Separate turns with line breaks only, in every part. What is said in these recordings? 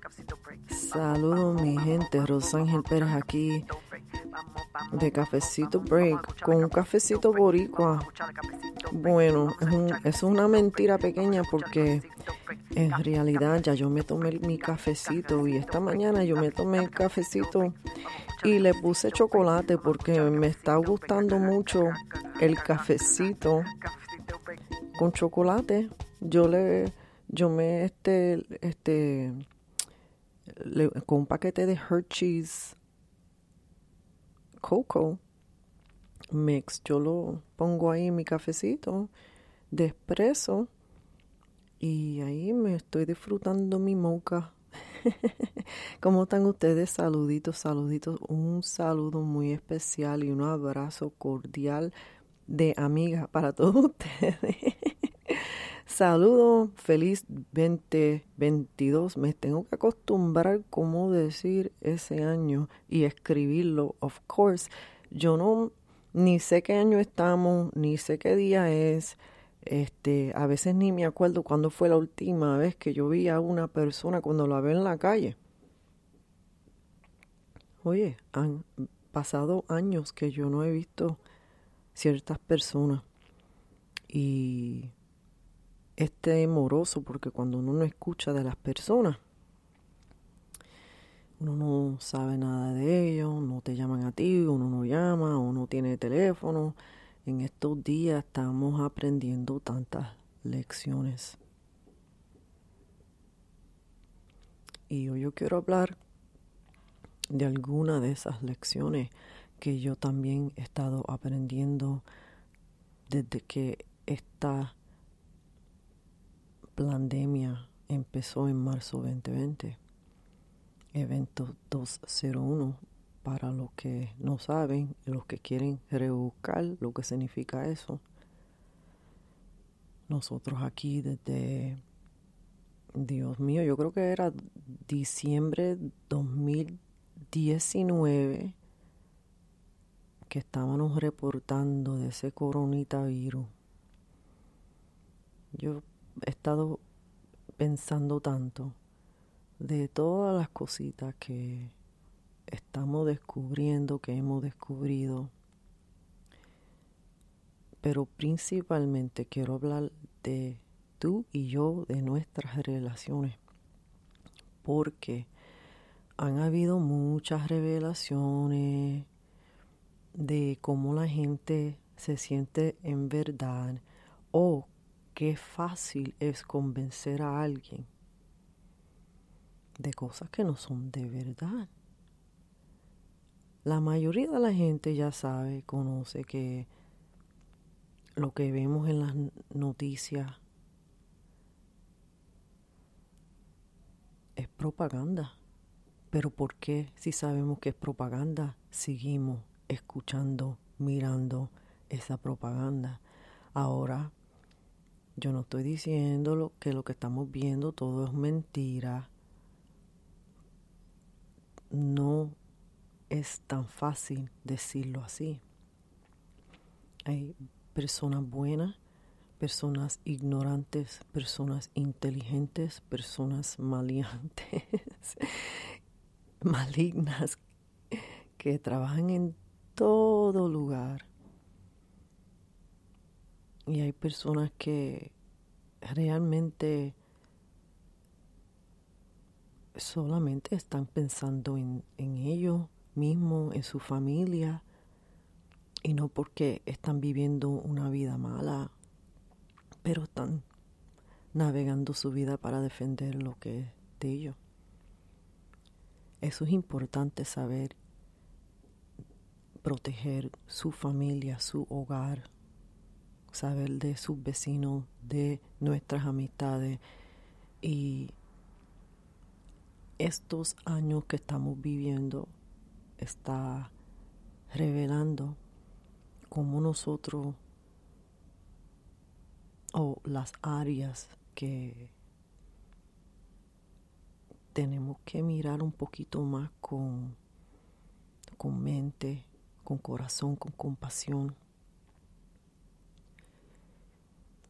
Cafecito Break. Vamos,
Saludos
vamos,
mi gente. Rosángel Pérez aquí de Cafecito Break con un cafecito boricua. Bueno, es, un- es una mentira pequeña porque en realidad ya yo me tomé mi cafecito y esta mañana yo me tomé el cafecito y le puse chocolate porque me está gustando mucho el cafecito. Con chocolate. Yo le, yo me este, este, con un paquete de Hershey's Cocoa Mix, yo lo pongo ahí en mi cafecito de y ahí me estoy disfrutando mi mocha. ¿Cómo están ustedes? Saluditos, saluditos. Un saludo muy especial y un abrazo cordial de amiga para todos ustedes. Saludos, feliz 2022. Me tengo que acostumbrar cómo decir ese año y escribirlo, of course. Yo no ni sé qué año estamos, ni sé qué día es. Este, a veces ni me acuerdo cuándo fue la última vez que yo vi a una persona cuando la veo en la calle. Oye, han pasado años que yo no he visto ciertas personas y este moroso porque cuando uno no escucha de las personas uno no sabe nada de ellos, no te llaman a ti, uno no llama, uno tiene teléfono. En estos días estamos aprendiendo tantas lecciones. Y hoy yo quiero hablar de alguna de esas lecciones que yo también he estado aprendiendo desde que esta pandemia empezó en marzo 2020. Evento 201 para los que no saben, los que quieren rebuscar lo que significa eso. Nosotros aquí desde, Dios mío, yo creo que era diciembre 2019 que estábamos reportando de ese coronitavirus. Yo he estado pensando tanto de todas las cositas que estamos descubriendo, que hemos descubrido, pero principalmente quiero hablar de tú y yo, de nuestras relaciones, porque han habido muchas revelaciones de cómo la gente se siente en verdad o qué fácil es convencer a alguien de cosas que no son de verdad. La mayoría de la gente ya sabe, conoce que lo que vemos en las noticias es propaganda. Pero ¿por qué si sabemos que es propaganda seguimos escuchando, mirando esa propaganda? Ahora, yo no estoy diciendo lo, que lo que estamos viendo todo es mentira. No es tan fácil decirlo así. Hay personas buenas, personas ignorantes, personas inteligentes, personas maleantes, malignas, que trabajan en todo lugar. Y hay personas que realmente solamente están pensando en, en ellos mismos, en su familia, y no porque están viviendo una vida mala, pero están navegando su vida para defender lo que es de ellos. Eso es importante saber proteger su familia, su hogar, saber de sus vecinos, de nuestras amistades. Y estos años que estamos viviendo está revelando cómo nosotros o las áreas que tenemos que mirar un poquito más con, con mente, con corazón, con compasión.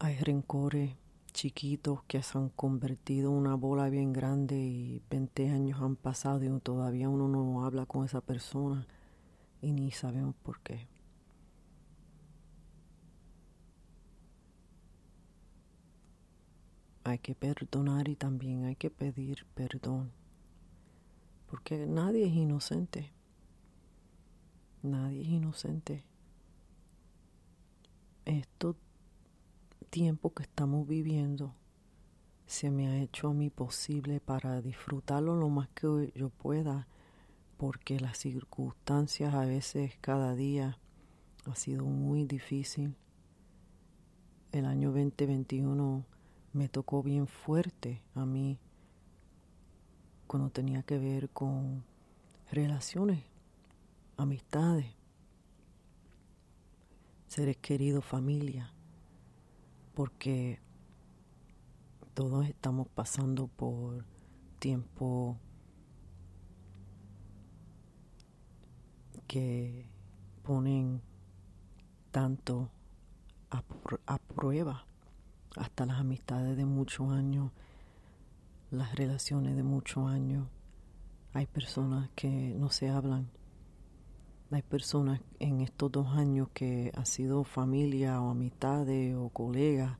Hay rencores chiquitos que se han convertido en una bola bien grande y 20 años han pasado y todavía uno no habla con esa persona y ni sabemos por qué. Hay que perdonar y también hay que pedir perdón, porque nadie es inocente, nadie es inocente. Estos tiempos que estamos viviendo se me ha hecho a mí posible para disfrutarlo lo más que yo pueda porque las circunstancias a veces cada día ha sido muy difícil. El año 2021 me tocó bien fuerte a mí cuando tenía que ver con relaciones, amistades, seres queridos, familia, porque todos estamos pasando por tiempo que ponen tanto a, a, prueba, hasta las amistades de muchos años, las relaciones de muchos años. Hay personas que no se hablan. Hay personas en estos dos años que ha sido familia o amistades o colegas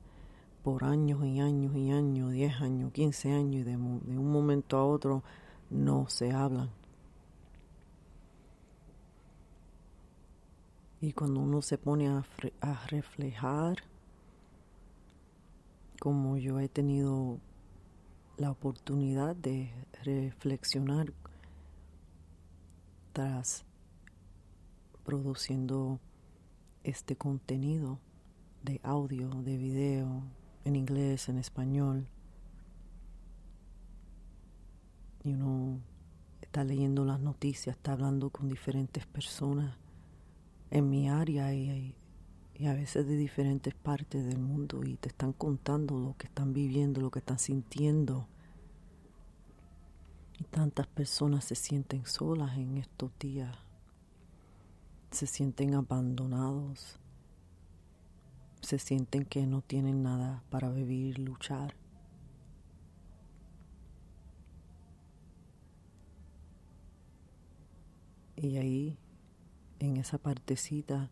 por años y años y años, 10 años, 15 años y de, un momento a otro no se hablan. Y cuando uno se pone a, a, reflejar, como yo he tenido la oportunidad de reflexionar tras produciendo este contenido de audio, de video, en inglés, en español, y uno está leyendo las noticias, está hablando con diferentes personas en mi área y, a veces de diferentes partes del mundo y te están contando lo que están viviendo, lo que están sintiendo. Y tantas personas se sienten solas en estos días, se sienten abandonados, se sienten que no tienen nada para vivir luchar. Y ahí en esa partecita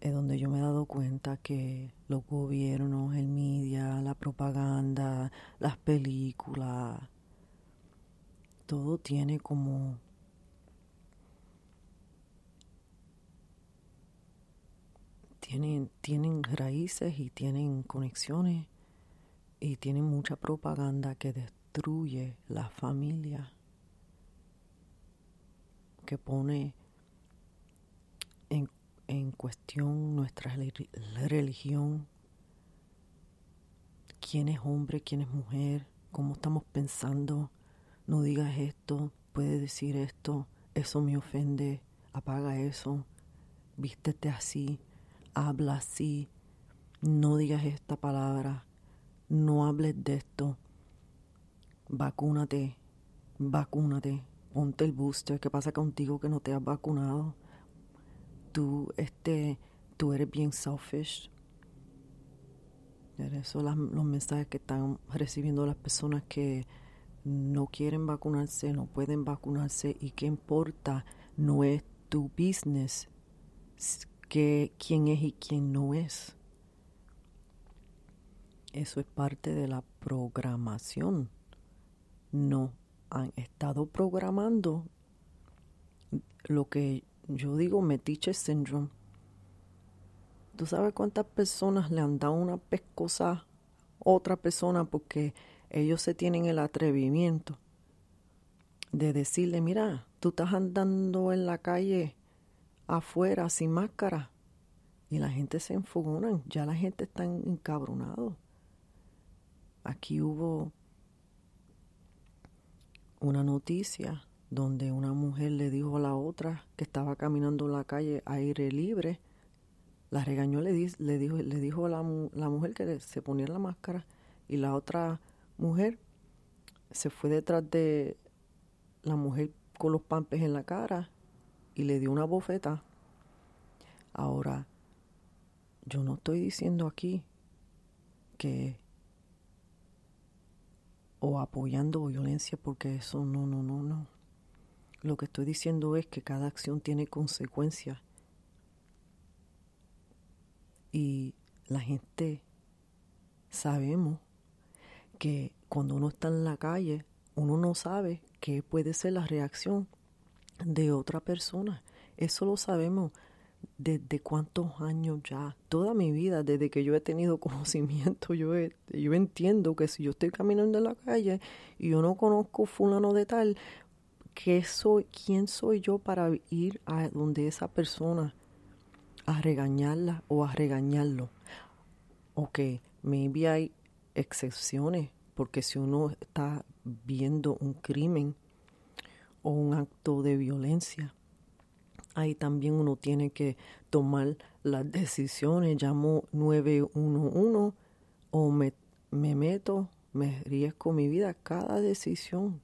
es donde yo me he dado cuenta que los gobiernos, el media, la propaganda, las películas, todo tiene como tienen, tienen raíces y tienen conexiones y tienen mucha propaganda que destruye la familia, que pone en, en cuestión nuestra religión, quién es hombre, quién es mujer, cómo estamos pensando, no digas esto, puedes decir esto, eso me ofende, apaga eso, vístete así, habla así, no digas esta palabra, no hables de esto, vacúnate, vacúnate, ponte el booster, ¿qué pasa contigo que no te has vacunado? tú, este, tú eres bien selfish. Eso los mensajes que están recibiendo las personas que no quieren vacunarse, no pueden vacunarse y qué importa, no es tu business que quién es y quién no es. Eso es parte de la programación. No han estado programando lo que yo digo metiche syndrome. ¿Tú sabes cuántas personas le han dado una pescosa a otra persona porque ellos se tienen el atrevimiento de decirle, mira, tú estás andando en la calle afuera sin máscara y la gente se enfogona, ya la gente está encabronado. Aquí hubo una noticia donde una mujer le dijo a la otra que estaba caminando en la calle a aire libre, la regañó, le, le dijo, le dijo a la, la mujer que se ponía la máscara y la otra mujer se fue detrás de la mujer con los pampes en la cara y le dio una bofeta. Ahora, yo no estoy diciendo aquí que o apoyando violencia porque eso no, no, no, no. Lo que estoy diciendo es que cada acción tiene consecuencias. Y la gente sabemos que cuando uno está en la calle, uno no sabe qué puede ser la reacción de otra persona. Eso lo sabemos desde cuántos años ya, toda mi vida, desde que yo he tenido conocimiento, yo, yo entiendo que si yo estoy caminando en la calle y yo no conozco fulano de tal, ¿qué soy, ¿quién soy yo para ir a donde esa persona a regañarla o a regañarlo? Ok, maybe hay excepciones, porque si uno está viendo un crimen o un acto de violencia, ahí también uno tiene que tomar las decisiones. Llamo 911 o me, me meto, me riesgo mi vida. Cada decisión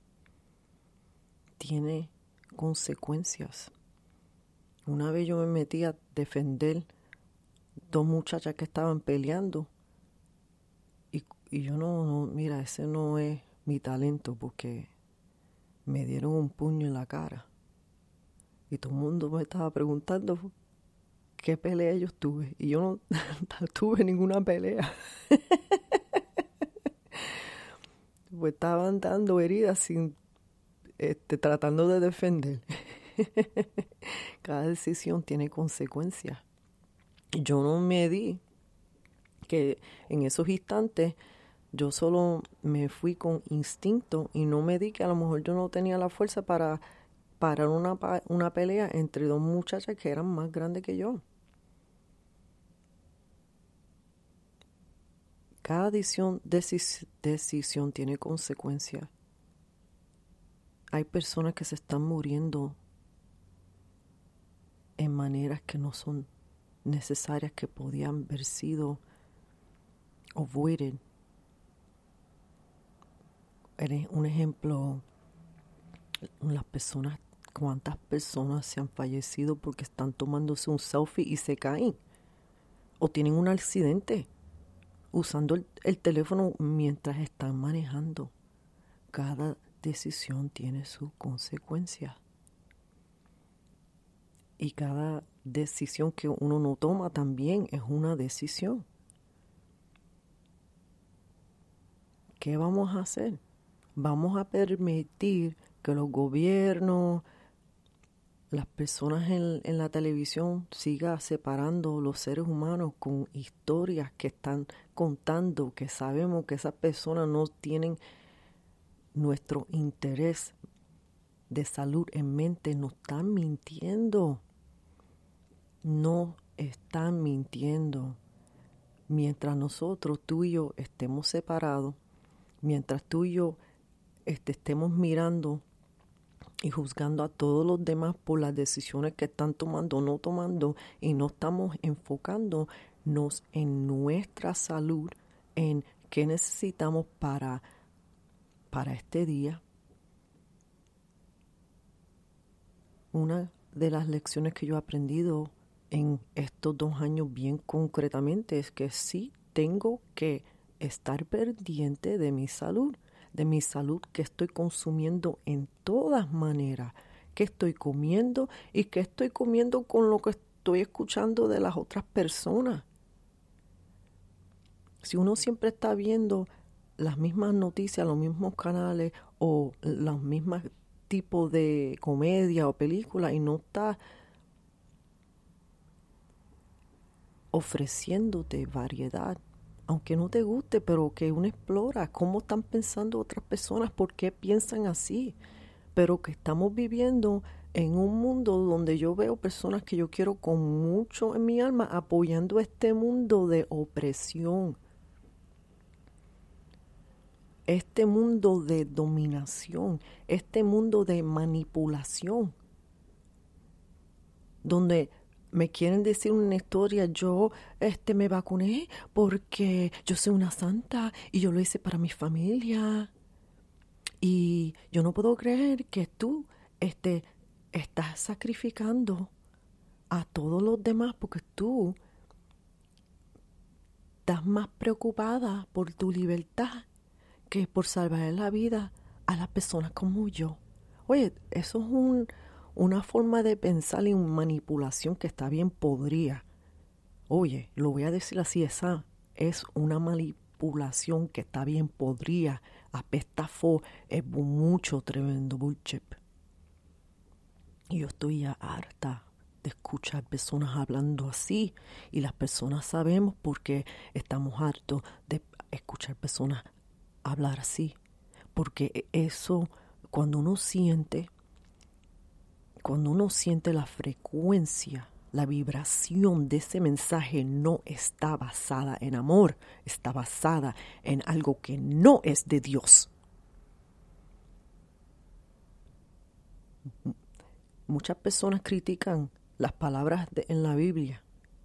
tiene consecuencias. Una vez yo me metí a defender dos muchachas que estaban peleando y, y yo no, no, mira, ese no es mi talento porque me dieron un puño en la cara y todo el mundo me estaba preguntando qué pelea yo tuve. Y yo no, tuve ninguna pelea. pues estaban dando heridas sin este, tratando de defender. Cada decisión tiene consecuencias. Yo no me di que en esos instantes yo solo me fui con instinto y no me di que a lo mejor yo no tenía la fuerza para parar una, una pelea entre dos muchachas que eran más grandes que yo. Cada decisión, decisión tiene consecuencias. Hay personas que se están muriendo en maneras que no son necesarias, que podían haber sido avoided. Un ejemplo, las personas cuántas personas se han fallecido porque están tomándose un selfie y se caen o tienen un accidente usando el, teléfono mientras están manejando. Cada decisión tiene su consecuencia. Y cada decisión que uno no toma también es una decisión. ¿Qué vamos a hacer? Vamos a permitir que los gobiernos, las personas en, la televisión siga separando los seres humanos con historias que están contando, que sabemos que esas personas no tienen nuestro interés de salud en mente, no están mintiendo, no están mintiendo. Mientras nosotros, tú y yo, estemos separados, mientras tú y yo este, estemos mirando y juzgando a todos los demás por las decisiones que están tomando o no tomando y no estamos enfocándonos en nuestra salud, en qué necesitamos para, para este día. Una de las lecciones que yo he aprendido en estos dos años bien concretamente es que sí tengo que estar pendiente de mi salud de mi salud que estoy consumiendo en todas maneras, que estoy comiendo y que estoy comiendo con lo que estoy escuchando de las otras personas. Si uno siempre está viendo las mismas noticias, los mismos canales o los mismos tipos de comedia o película y no está ofreciéndote variedad, aunque no te guste, pero que uno explora cómo están pensando otras personas, por qué piensan así, pero que estamos viviendo en un mundo donde yo veo personas que yo quiero con mucho en mi alma apoyando este mundo de opresión, este mundo de dominación, este mundo de manipulación, donde me quieren decir una historia, yo este me vacuné porque yo soy una santa y yo lo hice para mi familia. Y yo no puedo creer que tú este, estás sacrificando a todos los demás porque tú estás más preocupada por tu libertad que por salvar la vida a las personas como yo. Oye, eso es un, una forma de pensar y manipulación que está bien podría. Oye, lo voy a decir así, esa es una manipulación que está bien podría, apesta es mucho tremendo bullshit. Yo estoy harta de escuchar personas hablando así y las personas sabemos porque estamos hartos de escuchar personas hablar así, porque eso, cuando uno siente, cuando uno siente la frecuencia, la vibración de ese mensaje no está basada en amor, está basada en algo que no es de Dios. Muchas personas critican las palabras en la Biblia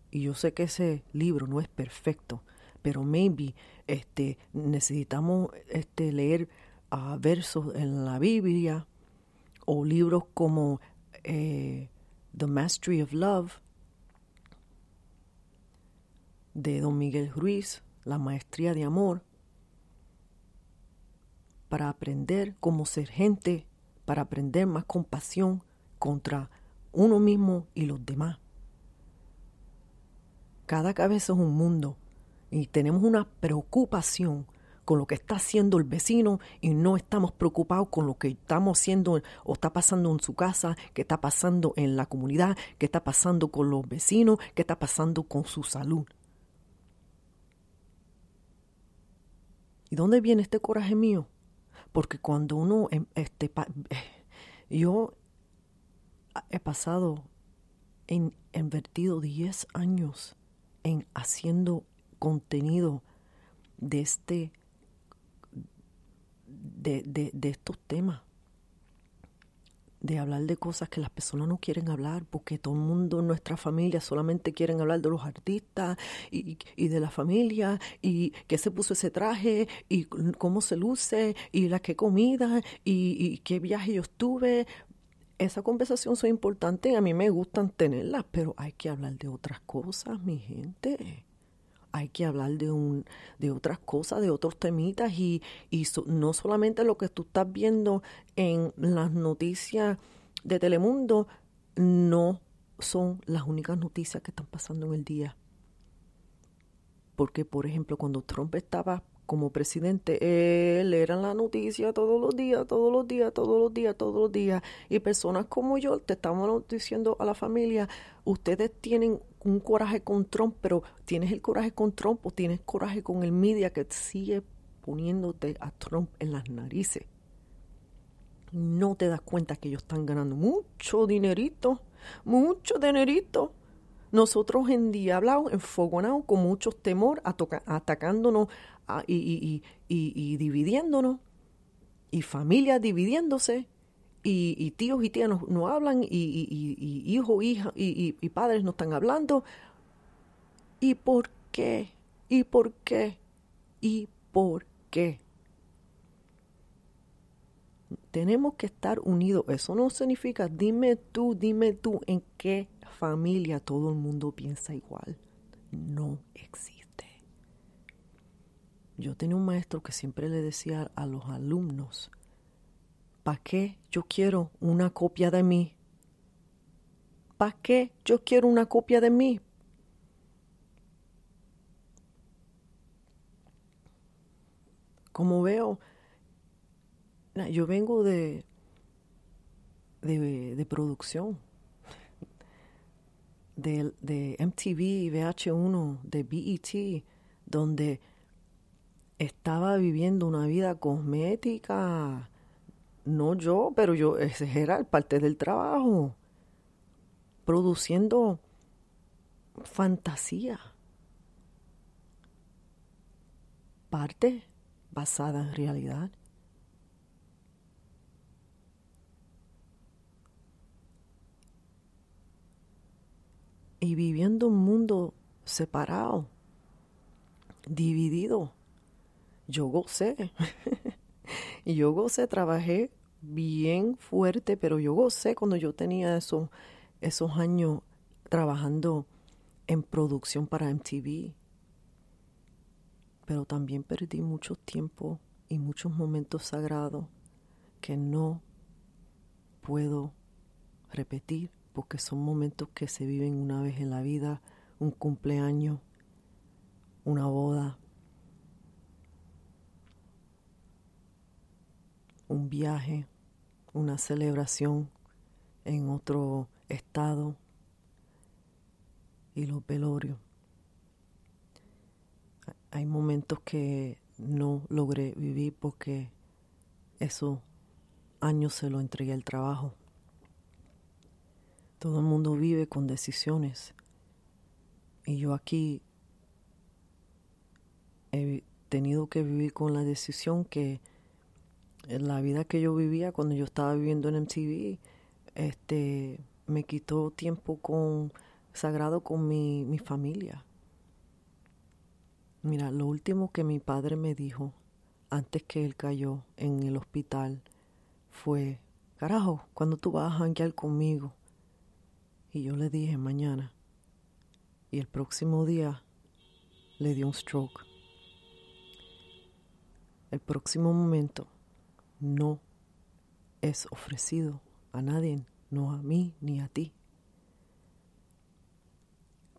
y yo sé que ese libro no es perfecto, pero maybe este, necesitamos este, leer uh, versos en la Biblia o libros como eh, The Mastery of Love de Don Miguel Ruiz, La Maestría de Amor, para aprender cómo ser gente, para aprender más compasión contra uno mismo y los demás. Cada cabeza es un mundo y tenemos una preocupación con lo que está haciendo el vecino y no estamos preocupados con lo que estamos haciendo o está pasando en su casa, que está pasando en la comunidad, que está pasando con los vecinos, que está pasando con su salud. ¿Y dónde viene este coraje mío? Porque cuando uno, em, este, eh, yo he pasado, en invertido 10 años en haciendo contenido de este de, de, de, estos temas. De hablar de cosas que las personas no quieren hablar porque todo el mundo en nuestra familia solamente quieren hablar de los artistas y, y de la familia y que se puso ese traje y cómo se luce y la que comida y, y qué viaje yo estuve. Esa conversación son importantes, a mí me gustan tenerlas, pero hay que hablar de otras cosas, mi gente hay que hablar de, un, de otras cosas, de otros temitas y, y no solamente lo que tú estás viendo en las noticias de Telemundo, no son las únicas noticias que están pasando en el día. Porque, por ejemplo, cuando Trump estaba como presidente, él era la noticia todos los días, todos los días, todos los días, todos los días. Y personas como yo te estamos diciendo a la familia, ustedes tienen un coraje con Trump, pero tienes el coraje con Trump o tienes coraje con el media que sigue poniéndote a Trump en las narices. No te das cuenta que ellos están ganando mucho dinerito, mucho dinerito. Nosotros en Diablao, enfogonados, con mucho temor, atacándonos y, y, y, y dividiéndonos, y familias dividiéndose, y, tíos y tías no, hablan, y, hijos hija, y, padres no están hablando. ¿Y por qué? ¿Y por qué? ¿Y por qué? Tenemos que estar unidos. Eso no significa, dime tú, dime tú, en qué familia todo el mundo piensa igual. No existe. Yo tenía un maestro que siempre le decía a los alumnos, ¿Para qué yo quiero una copia de mí? ¿Para qué yo quiero una copia de mí? Como veo, yo vengo de, de, producción, de, de MTV, VH1, de BET, donde estaba viviendo una vida cosmética no yo, pero yo, ese era parte del trabajo, produciendo fantasía, parte basada en realidad. Y viviendo un mundo separado, dividido, yo gocé. y yo gocé, trabajé bien fuerte, pero yo gocé cuando yo tenía esos, esos años trabajando en producción para MTV. Pero también perdí mucho tiempo y muchos momentos sagrados que no puedo repetir porque son momentos que se viven una vez en la vida, un cumpleaños, una boda, un viaje, una celebración en otro estado y los velorios. Hay momentos que no logré vivir porque esos años se lo entregué al trabajo. Todo el mundo vive con decisiones y yo aquí he tenido que vivir con la decisión que la vida que yo vivía cuando yo estaba viviendo en MTV, este, me quitó tiempo con sagrado con mi, mi familia. Mira, lo último que mi padre me dijo antes que él cayó en el hospital fue, carajo, cuando tú vas a janguear conmigo. Y yo le dije mañana. Y el próximo día le dio un stroke. El próximo momento no es ofrecido a nadie, no a mí ni a ti.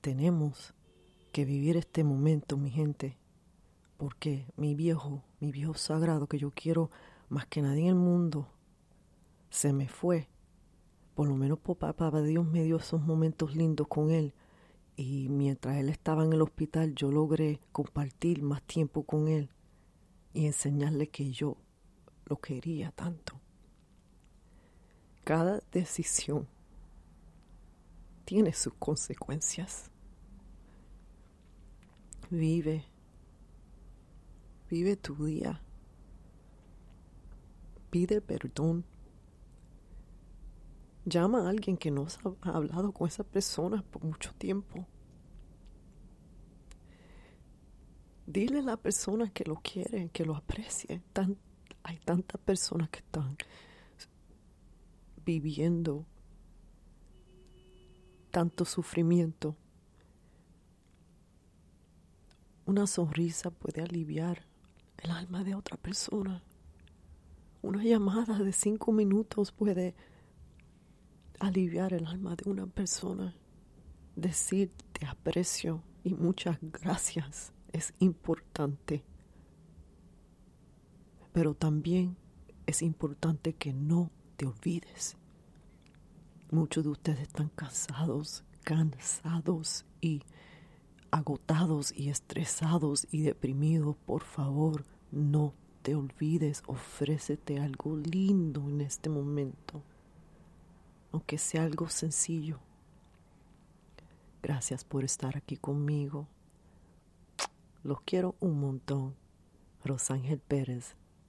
Tenemos que vivir este momento, mi gente, porque mi viejo, mi viejo sagrado que yo quiero más que nadie en el mundo, se me fue. Por lo menos papá, Dios me dio esos momentos lindos con él. Y mientras él estaba en el hospital, yo logré compartir más tiempo con él y enseñarle que yo lo quería tanto. Cada decisión tiene sus consecuencias. Vive, vive tu día. Pide perdón. Llama a alguien que no ha hablado con esa persona por mucho tiempo. Dile a la persona que lo quiere, que lo aprecie. Tan, hay tantas personas que están viviendo tanto sufrimiento. Una sonrisa puede aliviar el alma de otra persona. Una llamada de cinco minutos puede aliviar el alma de una persona. Decir te aprecio y muchas gracias es importante. Pero también es importante que no te olvides. Muchos de ustedes están cansados, cansados y agotados y estresados y deprimidos. Por favor, no te olvides, ofrécete algo lindo en este momento, aunque sea algo sencillo. Gracias por estar aquí conmigo. Los quiero un montón. Rosángel Pérez